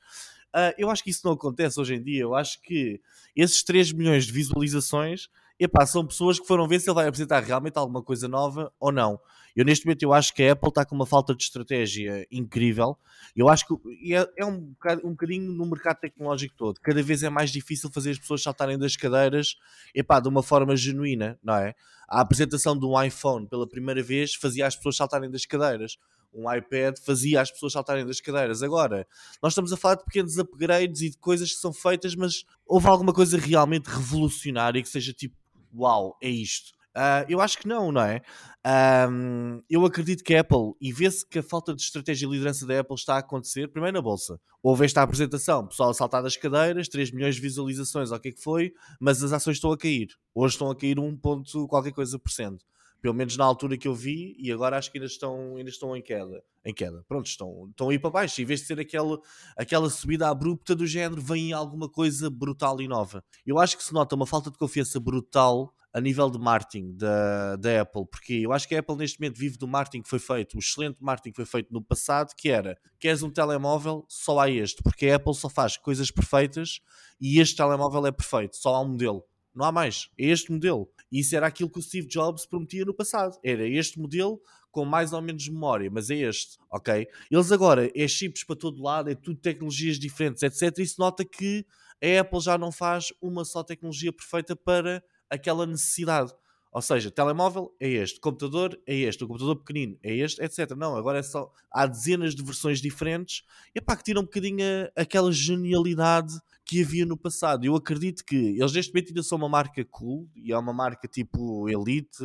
Ah, eu acho que isso não acontece hoje em dia. Eu acho que esses 3 milhões de visualizações epá, são pessoas que foram ver se ele vai apresentar realmente alguma coisa nova ou não. Eu neste momento eu acho que a Apple está com uma falta de estratégia incrível. Eu acho que é, é um, bocado- um bocadinho no mercado tecnológico todo. Cada vez é mais difícil fazer as pessoas saltarem das cadeiras epá, de uma forma genuína, não é? A apresentação de um iPhone pela primeira vez fazia as pessoas saltarem das cadeiras. Um iPad fazia as pessoas saltarem das cadeiras. Agora, nós estamos a falar de pequenos upgrades e de coisas que são feitas, mas houve alguma coisa realmente revolucionária que seja tipo, uau, é isto. Ah, eu acho que não, não é? Ahm, eu acredito que a Apple, e vê-se que a falta de estratégia e liderança da Apple está a acontecer, primeiro na Bolsa. Houve esta apresentação, pessoal a saltar das cadeiras, 3 milhões de visualizações, o que é que foi, mas as ações estão a cair. Hoje estão a cair 1 ponto qualquer coisa por cento. Pelo menos na altura que eu vi, e agora acho que ainda estão, ainda estão em queda. Em queda. Pronto, estão, estão a ir para baixo. Em vez de ser aquela, aquela subida abrupta do género, vem alguma coisa brutal e nova. Eu acho que se nota uma falta de confiança brutal a nível de marketing da, da Apple, porque eu acho que a Apple neste momento vive do marketing que foi feito, o excelente marketing que foi feito no passado, que era, queres um telemóvel, só há este, porque a Apple só faz coisas perfeitas e este telemóvel é perfeito, só há um modelo. Não há mais, é este modelo. Isso era aquilo que o Steve Jobs prometia no passado. Era este modelo com mais ou menos memória, mas é este, ok? Eles agora, é chips para todo lado, é tudo tecnologias diferentes, etc. E se nota que a Apple já não faz uma só tecnologia perfeita para aquela necessidade. Ou seja, telemóvel é este, computador é este, o computador pequenino é este, etc. Não, agora é só. Há dezenas de versões diferentes e pá, que tiram um bocadinho a- aquela genialidade que havia no passado. Eu acredito que eles neste momento ainda são uma marca cool e é uma marca tipo elite.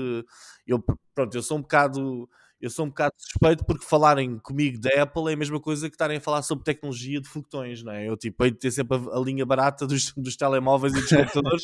Eu, pronto, eu sou um bocado. Eu sou um bocado suspeito porque falarem comigo da Apple é a mesma coisa que estarem a falar sobre tecnologia de foguetões, não é? Eu tipo, hei de ter sempre a, a linha barata dos, dos telemóveis e dos computadores,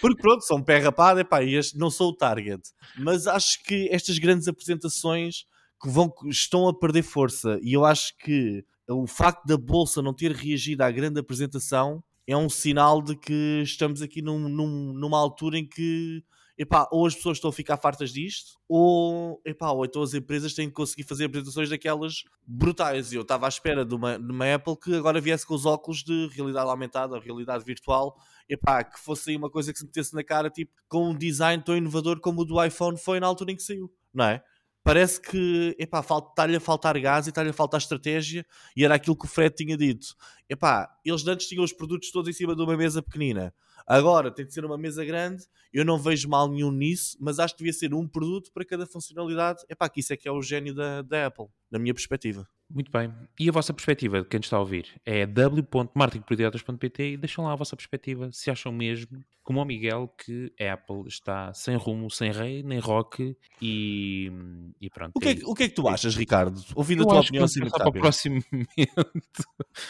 porque pronto, são pé rapado, epá, e este não sou o target. Mas acho que estas grandes apresentações que vão, estão a perder força e eu acho que o facto da Bolsa não ter reagido à grande apresentação é um sinal de que estamos aqui num- num- numa altura em que epá, ou as pessoas estão a ficar fartas disto, ou, epá, ou então as empresas têm que conseguir fazer apresentações daquelas brutais. E eu estava à espera de uma, de uma Apple que agora viesse com os óculos de realidade aumentada, realidade virtual, epá, que fosse aí uma coisa que se metesse na cara, tipo, com um design tão inovador como o do iPhone foi na altura em que saiu, não é? Parece que está-lhe a faltar gás e está-lhe a faltar estratégia, e era aquilo que o Fred tinha dito. Epá, eles antes tinham os produtos todos em cima de uma mesa pequenina. Agora tem de ser uma mesa grande. Eu não vejo mal nenhum nisso, mas acho que devia ser um produto para cada funcionalidade. Epá, que isso é que é o gênio da, da Apple, na minha perspectiva. Muito bem. E a vossa perspectiva de quem nos está a ouvir é w.marketingproidiotas.pt e deixam lá a vossa perspectiva se acham mesmo, como o Miguel, que a Apple está sem rumo, sem rei, nem rock e, e pronto. O que, é, que- o que é que tu achas, Ricardo? Ouvindo Eu a tua que opinião muito para o próximo momento.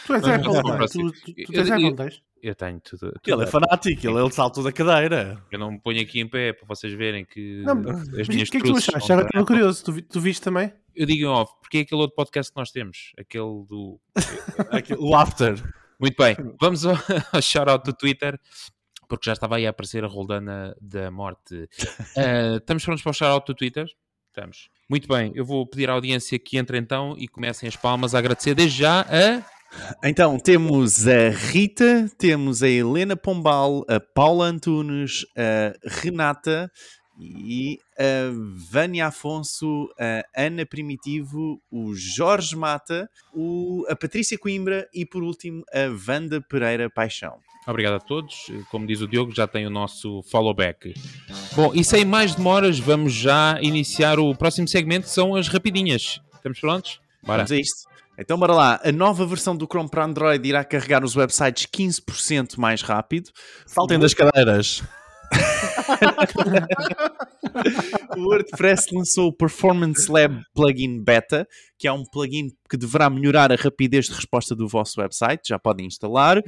Tu és Apple, passar para o não é? tu, tu, tu tens Eu- Apple, eu- não tens? Eu tenho tudo. tudo Ele é fanático, ele é o salto da cadeira. Eu não me ponho aqui em pé para vocês verem que Não, as minhas o que é que tu achaste? Agora estou curioso. Tu, tu viste também? Eu digo em off, porque é aquele outro podcast que nós temos, aquele do O after. Muito bem, vamos ao, ao shout-out do Twitter, porque já estava aí a aparecer a roldana da morte. Ah, estamos prontos para o shout-out do Twitter? Estamos. Muito bem, eu vou pedir à audiência que entre então e comecem as palmas a agradecer desde já a... Então, temos a Rita, temos a Helena Pombal, a Paula Antunes, a Renata e a Vânia Afonso, a Ana Primitivo, o Jorge Mata, o- a Patrícia Coimbra e, por último, a Wanda Pereira Paixão. Obrigado a todos. Como diz o Diogo, já tem o nosso follow back. Bom, e sem mais demoras, vamos já iniciar o próximo segmento, que são as rapidinhas. Estamos prontos? Bora. Vamos a isto. Então, bora lá. A nova versão do Chrome para Android irá carregar os websites 15% mais rápido. Saltem das cadeiras. O WordPress lançou o Performance Lab Plugin Beta, que é um plugin que deverá melhorar a rapidez de resposta do vosso website. Já podem instalar.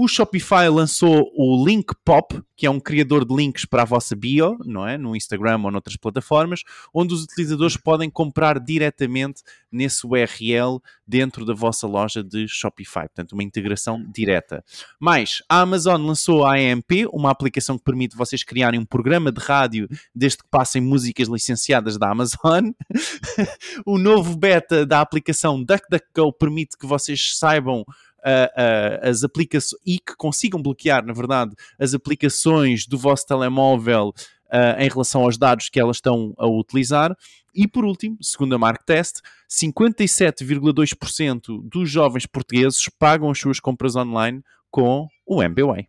O Shopify lançou o Link Pop, que é um criador de links para a vossa bio, não é? No Instagram ou noutras plataformas, onde os utilizadores podem comprar diretamente nesse URL dentro da vossa loja de Shopify. Portanto, uma integração direta. Mais, a Amazon lançou a AMP, uma aplicação que permite vocês criarem um programa de rádio desde que passem músicas licenciadas da Amazon. o novo beta da aplicação DuckDuckGo permite que vocês saibam Uh, uh, as aplicações e que consigam bloquear, na verdade, as aplicações do vosso telemóvel uh, em relação aos dados que elas estão a utilizar. E por último, segundo a Mark Test, 57,2% dos jovens portugueses pagam as suas compras online com o MBWay.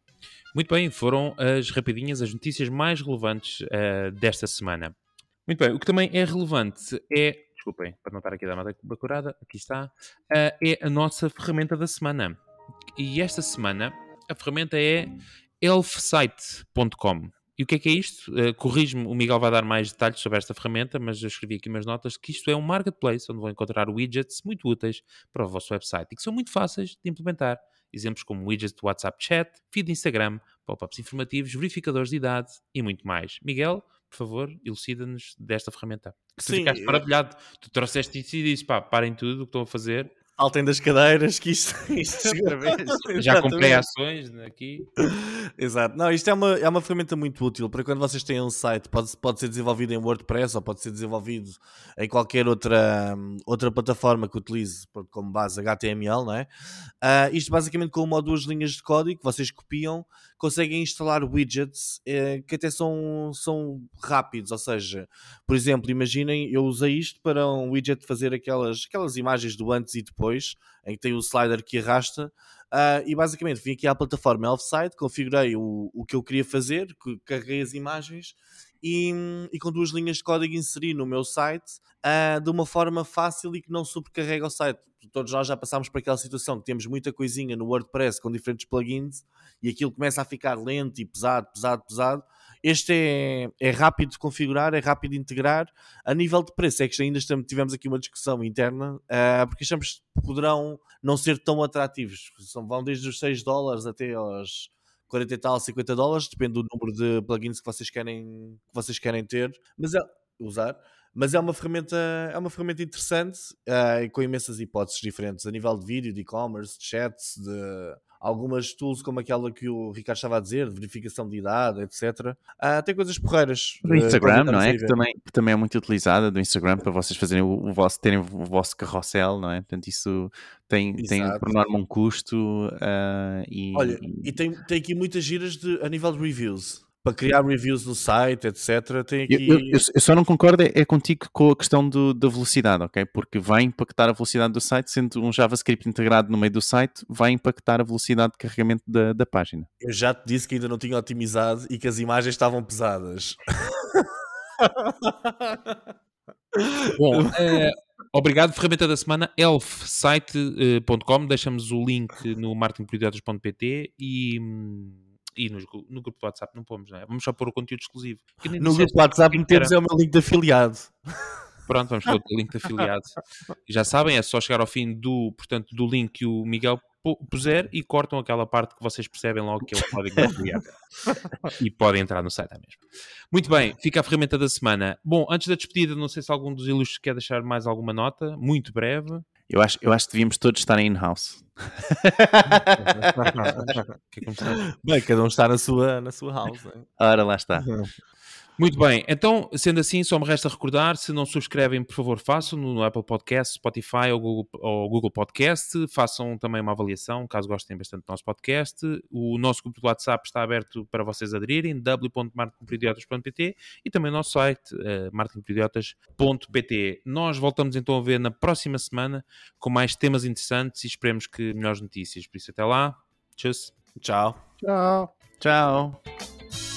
Muito bem, foram as rapidinhas, as notícias mais relevantes desta semana. Muito bem, o que também é relevante é desculpem, para não estar aqui a dar uma bacurada, aqui está, uh, é a nossa ferramenta da semana. E esta semana a ferramenta é elfsite.com. E o que é que é isto? Uh, Corrijo-me, o Miguel vai dar mais detalhes sobre esta ferramenta, mas eu escrevi aqui umas notas que isto é um marketplace onde vão encontrar widgets muito úteis para o vosso website e que são muito fáceis de implementar. Exemplos como widgets de WhatsApp Chat, feed de Instagram, pop-ups informativos, verificadores de idade e muito mais. Miguel, por favor, elucida-nos desta ferramenta. Que tu ficaste maravilhado. Tu trouxeste isso e disse, pá, parem tudo o que estão a fazer Altem das cadeiras, que isto, isto Já comprei ações aqui. Exato. Não, isto é uma, é uma ferramenta muito útil para quando vocês têm um site, pode, pode ser desenvolvido em WordPress ou pode ser desenvolvido em qualquer outra, outra plataforma que utilize como base HTML, não é? Uh, isto basicamente com uma ou duas linhas de código que vocês copiam, conseguem instalar widgets eh, que até são, são rápidos, ou seja, por exemplo, imaginem, eu usei isto para um widget fazer aquelas, aquelas imagens do antes e depois depois, em que tem o slider que arrasta. Uh, e basicamente vim aqui à plataforma Elfside, configurei o, o que eu queria fazer, carreguei as imagens e, e, com duas linhas de código inseri no meu site uh, de uma forma fácil e que não sobrecarrega o site. Todos nós já passámos por aquela situação que temos muita coisinha no WordPress com diferentes plugins e aquilo começa a ficar lento e pesado, pesado, pesado este é, é rápido de configurar, é rápido de integrar. A nível de preço, é que ainda estamos, tivemos aqui uma discussão interna, uh, porque achamos que poderão não ser tão atrativos. São, vão desde os 6 dólares até aos 40 e tal, 50 dólares, depende do número de plugins que vocês querem, que vocês querem ter, mas é, usar. Mas é uma ferramenta, é uma ferramenta interessante uh, com imensas hipóteses diferentes a nível de vídeo, de e-commerce, de chats, de algumas tools como aquela que o Ricardo estava a dizer, de verificação de idade, etc. Ah, tem coisas porreiras. Do Instagram, uh, não é? Que também, que também é muito utilizada do Instagram para vocês fazerem o, o, vosso, terem o vosso carrossel, não é? Portanto, isso tem, tem por norma um custo uh, e... Olha, e tem, tem aqui muitas giras de, a nível de reviews para criar reviews no site, etc. Tem aqui... eu, eu, eu só não concordo é, é, contigo com a questão do, da velocidade, ok? Porque vai impactar a velocidade do site, sendo um JavaScript integrado no meio do site, vai impactar a velocidade de carregamento da, da página. Eu já te disse que ainda não tinha otimizado e que as imagens estavam pesadas. Bom, é, obrigado. Ferramenta da semana, elfsite.com. Deixamos o link no marketingprojetos.pt e hum, e no, no grupo do WhatsApp não pomos, não é? Vamos só pôr o conteúdo exclusivo. No grupo do WhatsApp metemos é o meu link de afiliado. Pronto, vamos pôr o link de afiliado. E já sabem, é só chegar ao fim do, portanto, do link que o Miguel puser e cortam aquela parte que vocês percebem logo que é o código e podem entrar no site mesmo. Muito bem, fica a ferramenta da semana. Bom, antes da despedida, não sei se algum dos ilustres quer deixar mais alguma nota, muito breve. Eu acho, eu acho que devíamos todos estar in-house. Bem, cada um está na sua, na sua house. Hein? Ora, lá está. Muito bem, então, sendo assim, só me resta recordar, se não subscrevem, por favor, façam no Apple Podcast, Spotify ou Google, ou Google Podcast, façam também uma avaliação, caso gostem bastante do nosso podcast. O nosso grupo de WhatsApp está aberto para vocês aderirem, w.marketingperidiotas.pt e também o nosso site, uh, marketingperidiotas.pt. Nós voltamos então a ver na próxima semana com mais temas interessantes e esperemos que melhores notícias. Por isso, até lá. Tchau. Tchau. Tchau. Tchau.